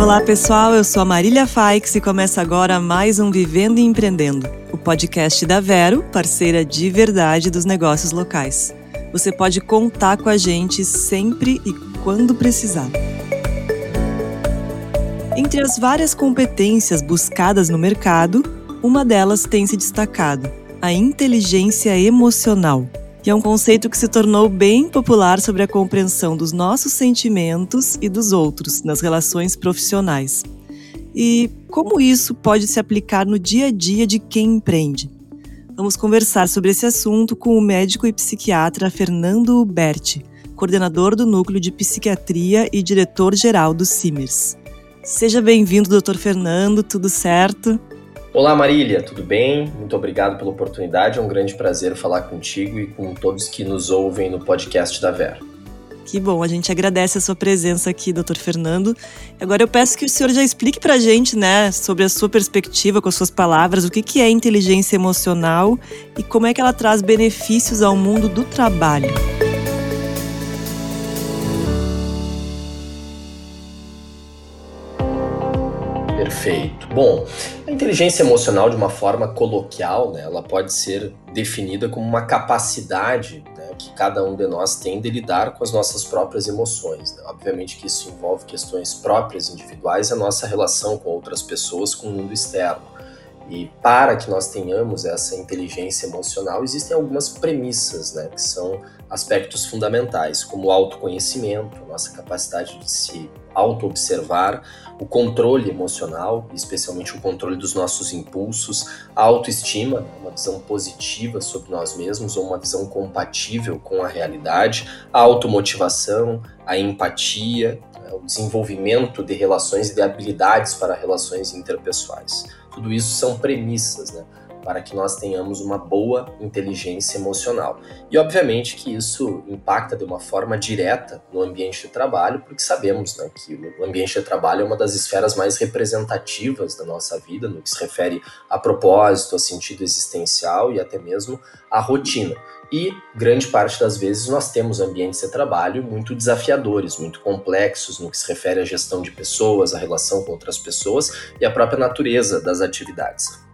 Olá pessoal, eu sou a Marília Faix e começa agora mais um Vivendo e Empreendendo, o podcast da Vero, parceira de verdade dos negócios locais. Você pode contar com a gente sempre e quando precisar. Entre as várias competências buscadas no mercado, uma delas tem se destacado: a inteligência emocional. E é um conceito que se tornou bem popular sobre a compreensão dos nossos sentimentos e dos outros nas relações profissionais. E como isso pode se aplicar no dia a dia de quem empreende? Vamos conversar sobre esse assunto com o médico e psiquiatra Fernando Berti, coordenador do Núcleo de Psiquiatria e diretor-geral do CIMERS. Seja bem-vindo, doutor Fernando, tudo certo? Olá Marília, tudo bem? Muito obrigado pela oportunidade, é um grande prazer falar contigo e com todos que nos ouvem no podcast da Vera. Que bom, a gente agradece a sua presença aqui, doutor Fernando. Agora eu peço que o senhor já explique para a gente, né, sobre a sua perspectiva, com as suas palavras, o que é inteligência emocional e como é que ela traz benefícios ao mundo do trabalho. Perfeito. Bom, a inteligência emocional, de uma forma coloquial, né, ela pode ser definida como uma capacidade né, que cada um de nós tem de lidar com as nossas próprias emoções. Né? Obviamente que isso envolve questões próprias, individuais, e a nossa relação com outras pessoas, com o mundo externo. E para que nós tenhamos essa inteligência emocional, existem algumas premissas, né, que são aspectos fundamentais, como o autoconhecimento, nossa capacidade de se auto-observar, o controle emocional, especialmente o controle dos nossos impulsos, a autoestima, né, uma visão positiva sobre nós mesmos ou uma visão compatível com a realidade, a automotivação, a empatia, né, o desenvolvimento de relações e de habilidades para relações interpessoais. Tudo isso são premissas, né? Para que nós tenhamos uma boa inteligência emocional. E obviamente que isso impacta de uma forma direta no ambiente de trabalho, porque sabemos né, que o ambiente de trabalho é uma das esferas mais representativas da nossa vida, no que se refere a propósito, a sentido existencial e até mesmo a rotina. E grande parte das vezes nós temos ambientes de trabalho muito desafiadores, muito complexos no que se refere à gestão de pessoas, à relação com outras pessoas e à própria natureza das atividades.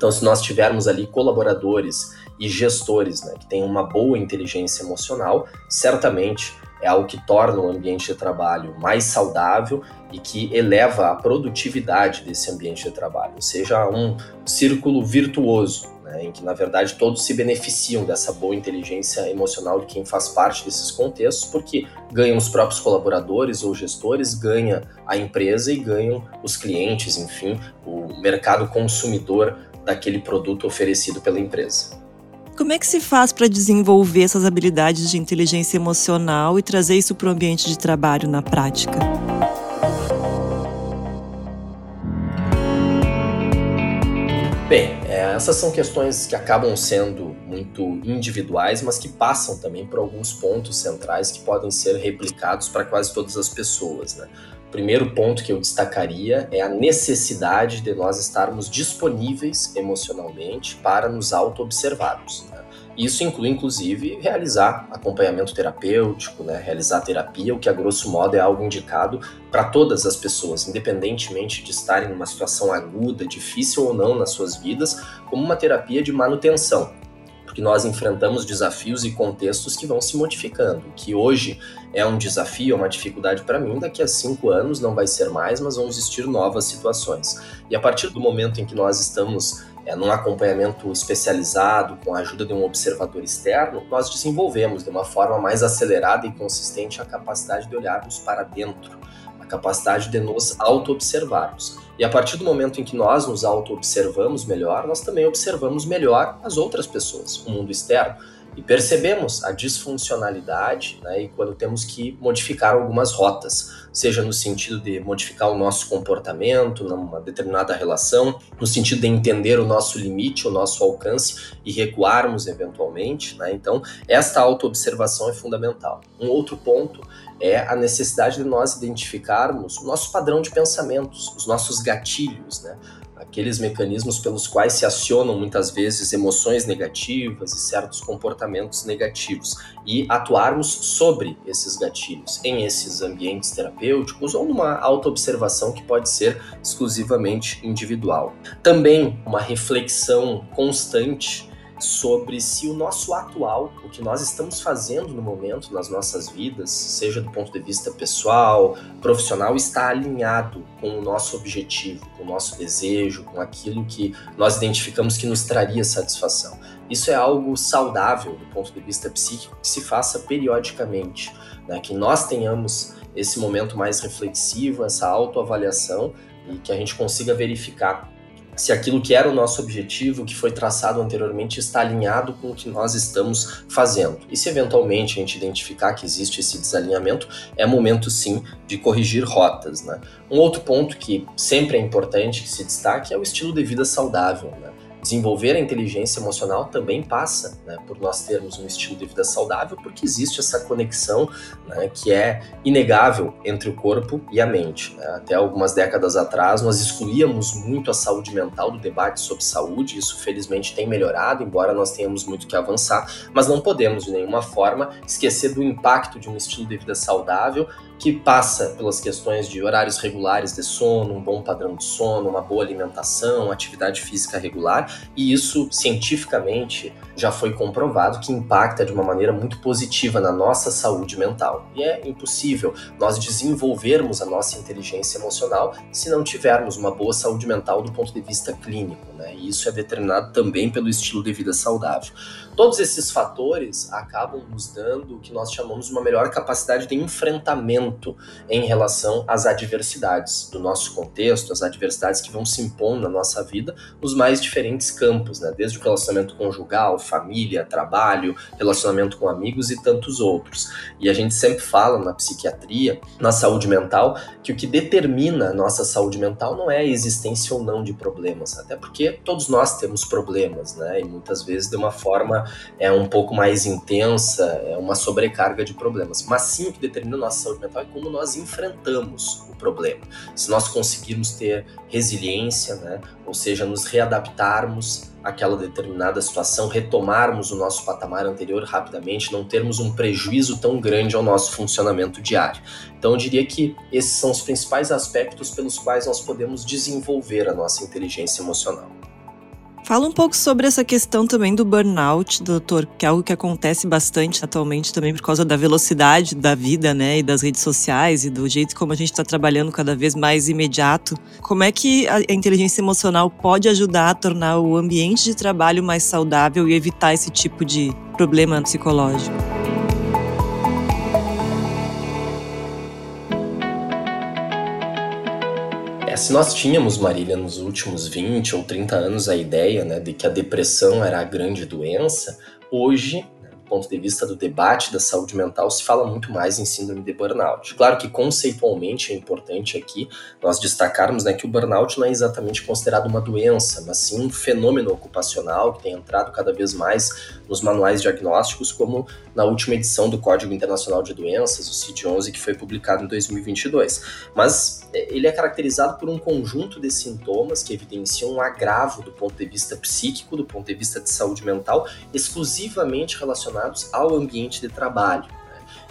Então, se nós tivermos ali colaboradores e gestores né, que têm uma boa inteligência emocional, certamente é algo que torna o ambiente de trabalho mais saudável e que eleva a produtividade desse ambiente de trabalho, ou seja, um círculo virtuoso, né, em que na verdade todos se beneficiam dessa boa inteligência emocional de quem faz parte desses contextos, porque ganham os próprios colaboradores ou gestores, ganha a empresa e ganham os clientes, enfim, o mercado consumidor daquele produto oferecido pela empresa. Como é que se faz para desenvolver essas habilidades de inteligência emocional e trazer isso para o ambiente de trabalho na prática? Bem, é, essas são questões que acabam sendo muito individuais, mas que passam também por alguns pontos centrais que podem ser replicados para quase todas as pessoas. Né? Primeiro ponto que eu destacaria é a necessidade de nós estarmos disponíveis emocionalmente para nos auto-observarmos. Né? Isso inclui, inclusive, realizar acompanhamento terapêutico, né? realizar terapia, o que a grosso modo é algo indicado para todas as pessoas, independentemente de estarem numa situação aguda, difícil ou não nas suas vidas, como uma terapia de manutenção porque nós enfrentamos desafios e contextos que vão se modificando. Que hoje é um desafio, é uma dificuldade para mim, daqui a cinco anos não vai ser mais, mas vão existir novas situações. E a partir do momento em que nós estamos é, num acompanhamento especializado, com a ajuda de um observador externo, nós desenvolvemos de uma forma mais acelerada e consistente a capacidade de olharmos para dentro, capacidade de nos auto-observarmos. E a partir do momento em que nós nos auto-observamos melhor, nós também observamos melhor as outras pessoas, o mundo externo. E percebemos a disfuncionalidade né, e quando temos que modificar algumas rotas, seja no sentido de modificar o nosso comportamento numa determinada relação, no sentido de entender o nosso limite, o nosso alcance e recuarmos eventualmente. Né? Então, esta autoobservação é fundamental. Um outro ponto é a necessidade de nós identificarmos o nosso padrão de pensamentos, os nossos gatilhos, né? Aqueles mecanismos pelos quais se acionam muitas vezes emoções negativas e certos comportamentos negativos e atuarmos sobre esses gatilhos em esses ambientes terapêuticos ou numa autoobservação que pode ser exclusivamente individual. Também uma reflexão constante sobre se o nosso atual, o que nós estamos fazendo no momento nas nossas vidas, seja do ponto de vista pessoal, profissional, está alinhado com o nosso objetivo, com o nosso desejo, com aquilo que nós identificamos que nos traria satisfação. Isso é algo saudável do ponto de vista psíquico que se faça periodicamente, né? que nós tenhamos esse momento mais reflexivo, essa autoavaliação e que a gente consiga verificar se aquilo que era o nosso objetivo, que foi traçado anteriormente, está alinhado com o que nós estamos fazendo. E se eventualmente a gente identificar que existe esse desalinhamento, é momento sim de corrigir rotas. Né? Um outro ponto que sempre é importante que se destaque é o estilo de vida saudável. Né? Desenvolver a inteligência emocional também passa né, por nós termos um estilo de vida saudável, porque existe essa conexão né, que é inegável entre o corpo e a mente. Né? Até algumas décadas atrás, nós excluíamos muito a saúde mental do debate sobre saúde, isso felizmente tem melhorado, embora nós tenhamos muito que avançar, mas não podemos de nenhuma forma esquecer do impacto de um estilo de vida saudável que passa pelas questões de horários regulares de sono, um bom padrão de sono, uma boa alimentação, atividade física regular, e isso cientificamente já foi comprovado que impacta de uma maneira muito positiva na nossa saúde mental. E é impossível nós desenvolvermos a nossa inteligência emocional se não tivermos uma boa saúde mental do ponto de vista clínico, né? E isso é determinado também pelo estilo de vida saudável. Todos esses fatores acabam nos dando o que nós chamamos de uma melhor capacidade de enfrentamento em relação às adversidades do nosso contexto, as adversidades que vão se impondo na nossa vida nos mais diferentes campos, né? desde o relacionamento conjugal, família, trabalho, relacionamento com amigos e tantos outros. E a gente sempre fala na psiquiatria, na saúde mental, que o que determina a nossa saúde mental não é a existência ou não de problemas, até porque todos nós temos problemas, né? E muitas vezes de uma forma é um pouco mais intensa, é uma sobrecarga de problemas. Mas sim o que determina a nossa saúde mental é como nós enfrentamos o problema. Se nós conseguirmos ter resiliência, né, ou seja, nos readaptarmos àquela determinada situação, retomarmos o nosso patamar anterior rapidamente, não termos um prejuízo tão grande ao nosso funcionamento diário. Então, eu diria que esses são os principais aspectos pelos quais nós podemos desenvolver a nossa inteligência emocional. Fala um pouco sobre essa questão também do burnout, doutor, que é algo que acontece bastante atualmente também por causa da velocidade da vida, né, e das redes sociais e do jeito como a gente está trabalhando cada vez mais imediato. Como é que a inteligência emocional pode ajudar a tornar o ambiente de trabalho mais saudável e evitar esse tipo de problema psicológico? Se nós tínhamos, Marília, nos últimos 20 ou 30 anos a ideia né, de que a depressão era a grande doença, hoje ponto de vista do debate da saúde mental, se fala muito mais em síndrome de burnout. Claro que conceitualmente é importante aqui nós destacarmos né, que o burnout não é exatamente considerado uma doença, mas sim um fenômeno ocupacional que tem entrado cada vez mais nos manuais diagnósticos, como na última edição do Código Internacional de Doenças, o CID-11, que foi publicado em 2022. Mas é, ele é caracterizado por um conjunto de sintomas que evidenciam um agravo do ponto de vista psíquico, do ponto de vista de saúde mental, exclusivamente relacionado relacionados ao ambiente de trabalho.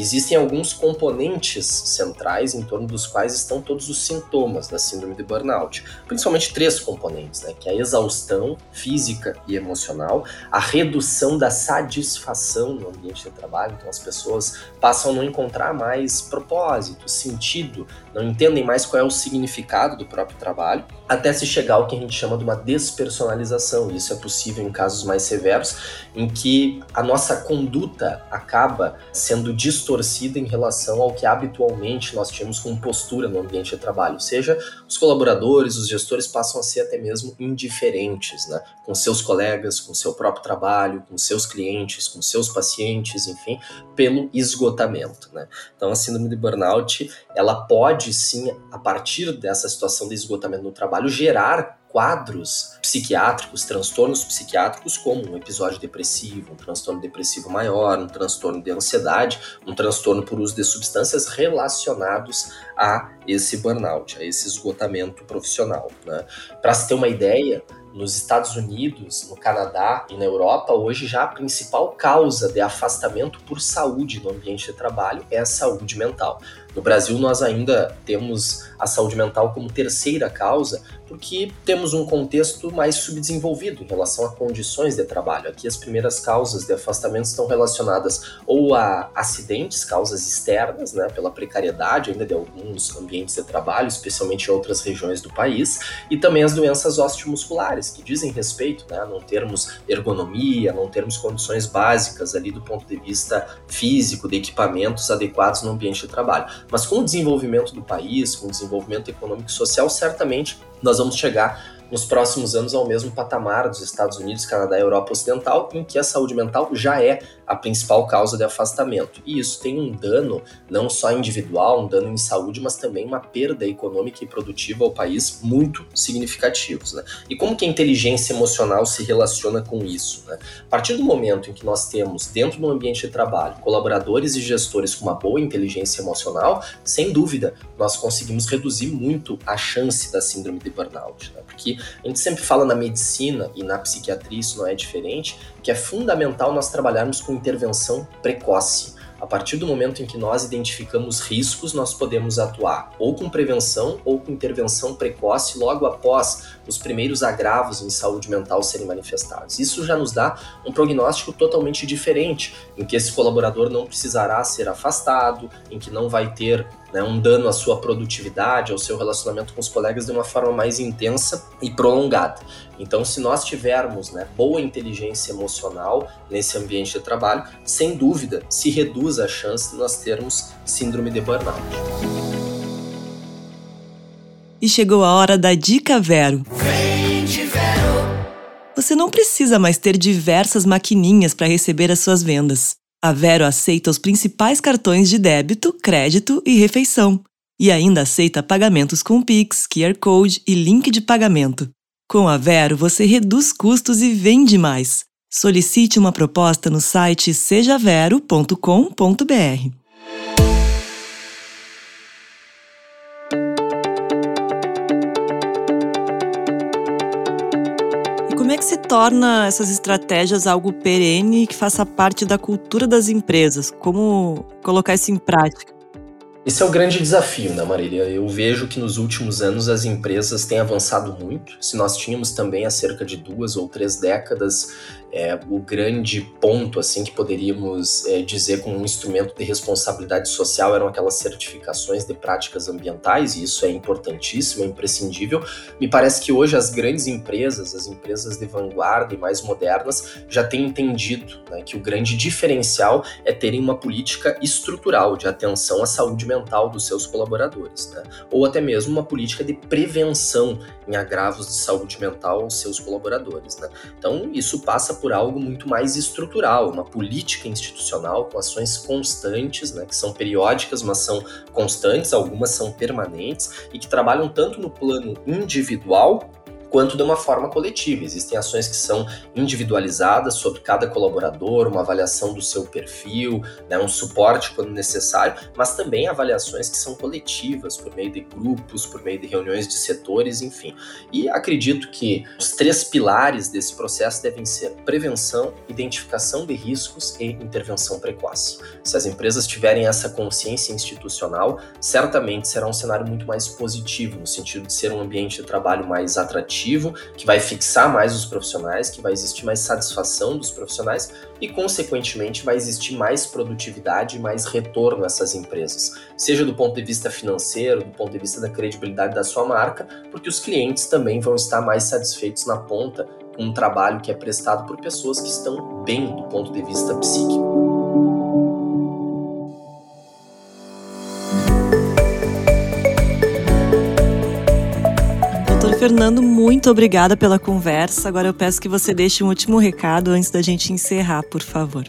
Existem alguns componentes centrais em torno dos quais estão todos os sintomas da síndrome de burnout. Principalmente três componentes, né? que é a exaustão física e emocional, a redução da satisfação no ambiente de trabalho, então as pessoas passam a não encontrar mais propósito, sentido, não entendem mais qual é o significado do próprio trabalho, até se chegar ao que a gente chama de uma despersonalização. Isso é possível em casos mais severos, em que a nossa conduta acaba sendo distorcida em relação ao que habitualmente nós tínhamos como postura no ambiente de trabalho. Ou seja, os colaboradores, os gestores passam a ser até mesmo indiferentes, né? Com seus colegas, com seu próprio trabalho, com seus clientes, com seus pacientes, enfim, pelo esgotamento, né? Então a síndrome de burnout, ela pode sim, a partir dessa situação de esgotamento no trabalho, gerar quadros psiquiátricos, transtornos psiquiátricos, como um episódio depressivo, um transtorno depressivo maior, um transtorno de ansiedade, um transtorno por uso de substâncias relacionados a esse burnout, a esse esgotamento profissional. Né? Para se ter uma ideia, nos Estados Unidos, no Canadá e na Europa, hoje já a principal causa de afastamento por saúde no ambiente de trabalho é a saúde mental. No Brasil, nós ainda temos a saúde mental como terceira causa, porque temos um contexto mais subdesenvolvido em relação a condições de trabalho. Aqui, as primeiras causas de afastamento estão relacionadas ou a acidentes, causas externas, né, pela precariedade ainda de alguns ambientes de trabalho, especialmente em outras regiões do país, e também as doenças osteomusculares, que dizem respeito né, a não termos ergonomia, não termos condições básicas ali do ponto de vista físico, de equipamentos adequados no ambiente de trabalho. Mas com o desenvolvimento do país, com o desenvolvimento econômico e social, certamente nós vamos chegar nos próximos anos ao mesmo patamar dos Estados Unidos, Canadá e Europa Ocidental, em que a saúde mental já é a principal causa de afastamento. E isso tem um dano não só individual, um dano em saúde, mas também uma perda econômica e produtiva ao país muito significativos. Né? E como que a inteligência emocional se relaciona com isso? Né? A partir do momento em que nós temos, dentro do ambiente de trabalho, colaboradores e gestores com uma boa inteligência emocional, sem dúvida, nós conseguimos reduzir muito a chance da síndrome de burnout. Né? Porque a gente sempre fala na medicina e na psiquiatria, isso não é diferente, que é fundamental nós trabalharmos com intervenção precoce. A partir do momento em que nós identificamos riscos, nós podemos atuar ou com prevenção ou com intervenção precoce logo após os primeiros agravos em saúde mental serem manifestados. Isso já nos dá um prognóstico totalmente diferente, em que esse colaborador não precisará ser afastado, em que não vai ter né, um dano à sua produtividade, ao seu relacionamento com os colegas de uma forma mais intensa e prolongada. Então, se nós tivermos né, boa inteligência emocional nesse ambiente de trabalho, sem dúvida se reduz a chance de nós termos síndrome de burnout. E chegou a hora da Dica Vero. Vem de Vero! Você não precisa mais ter diversas maquininhas para receber as suas vendas. A Vero aceita os principais cartões de débito, crédito e refeição. E ainda aceita pagamentos com Pix, QR Code e link de pagamento. Com a Vero, você reduz custos e vende mais. Solicite uma proposta no site sejavero.com.br. Como é que se torna essas estratégias algo perene que faça parte da cultura das empresas? Como colocar isso em prática? Esse é o grande desafio, né, Marília? Eu vejo que nos últimos anos as empresas têm avançado muito. Se nós tínhamos também há cerca de duas ou três décadas é, o grande ponto assim que poderíamos é, dizer como um instrumento de responsabilidade social eram aquelas certificações de práticas ambientais e isso é importantíssimo, é imprescindível. Me parece que hoje as grandes empresas, as empresas de vanguarda e mais modernas já têm entendido né, que o grande diferencial é terem uma política estrutural de atenção à saúde mental dos seus colaboradores, né? ou até mesmo uma política de prevenção em agravos de saúde mental aos seus colaboradores. Né? Então isso passa por algo muito mais estrutural, uma política institucional com ações constantes, né, que são periódicas, mas são constantes, algumas são permanentes e que trabalham tanto no plano individual quanto de uma forma coletiva. Existem ações que são individualizadas sobre cada colaborador, uma avaliação do seu perfil, né, um suporte quando necessário, mas também avaliações que são coletivas, por meio de grupos, por meio de reuniões de setores, enfim. E acredito que os três pilares desse processo devem ser prevenção, identificação de riscos e intervenção precoce. Se as empresas tiverem essa consciência institucional, certamente será um cenário muito mais positivo, no sentido de ser um ambiente de trabalho mais atrativo que vai fixar mais os profissionais, que vai existir mais satisfação dos profissionais e, consequentemente, vai existir mais produtividade e mais retorno essas empresas, seja do ponto de vista financeiro, do ponto de vista da credibilidade da sua marca, porque os clientes também vão estar mais satisfeitos na ponta com um trabalho que é prestado por pessoas que estão bem do ponto de vista psíquico. Fernando, muito obrigada pela conversa. Agora eu peço que você deixe um último recado antes da gente encerrar, por favor.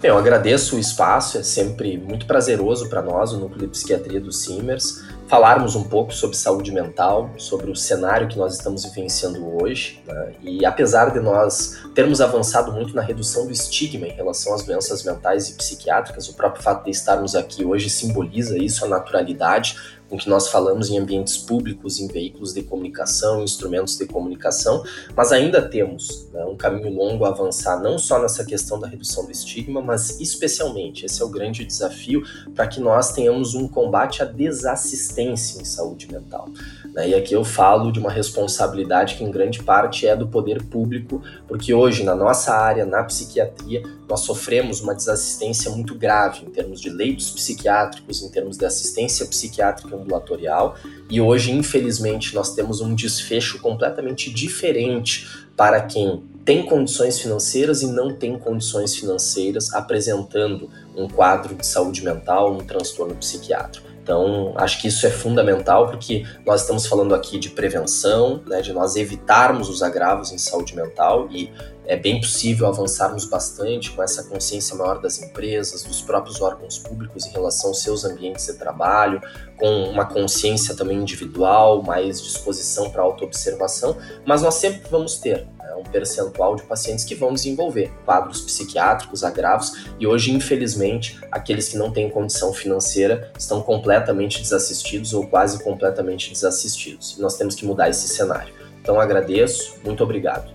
Eu agradeço o espaço, é sempre muito prazeroso para nós, o Núcleo de Psiquiatria do Simers, falarmos um pouco sobre saúde mental, sobre o cenário que nós estamos vivenciando hoje. Né? E apesar de nós termos avançado muito na redução do estigma em relação às doenças mentais e psiquiátricas, o próprio fato de estarmos aqui hoje simboliza isso, a naturalidade com que nós falamos em ambientes públicos, em veículos de comunicação, instrumentos de comunicação, mas ainda temos né, um caminho longo a avançar, não só nessa questão da redução do estigma, mas especialmente, esse é o grande desafio, para que nós tenhamos um combate à desassistência em saúde mental. Né? E aqui eu falo de uma responsabilidade que, em grande parte, é do poder público, porque hoje, na nossa área, na psiquiatria, nós sofremos uma desassistência muito grave em termos de leitos psiquiátricos, em termos de assistência psiquiátrica ambulatorial, e hoje, infelizmente, nós temos um desfecho completamente diferente para quem tem condições financeiras e não tem condições financeiras, apresentando um quadro de saúde mental, um transtorno psiquiátrico. Então, acho que isso é fundamental porque nós estamos falando aqui de prevenção, né, de nós evitarmos os agravos em saúde mental e é bem possível avançarmos bastante com essa consciência maior das empresas, dos próprios órgãos públicos em relação aos seus ambientes de trabalho, com uma consciência também individual, mais disposição para autoobservação, mas nós sempre vamos ter né, um percentual de pacientes que vão desenvolver quadros psiquiátricos, agravos, e hoje, infelizmente, aqueles que não têm condição financeira estão completamente desassistidos ou quase completamente desassistidos. Nós temos que mudar esse cenário. Então agradeço, muito obrigado.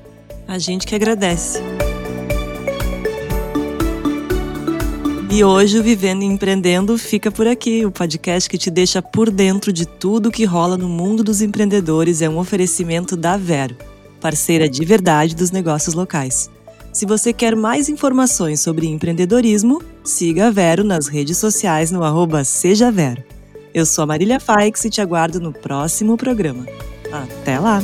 A gente que agradece. E hoje o Vivendo e Empreendendo fica por aqui. O podcast que te deixa por dentro de tudo que rola no mundo dos empreendedores é um oferecimento da Vero, parceira de verdade dos negócios locais. Se você quer mais informações sobre empreendedorismo, siga a Vero nas redes sociais no arroba Seja Vero. Eu sou a Marília Faix e te aguardo no próximo programa. Até lá!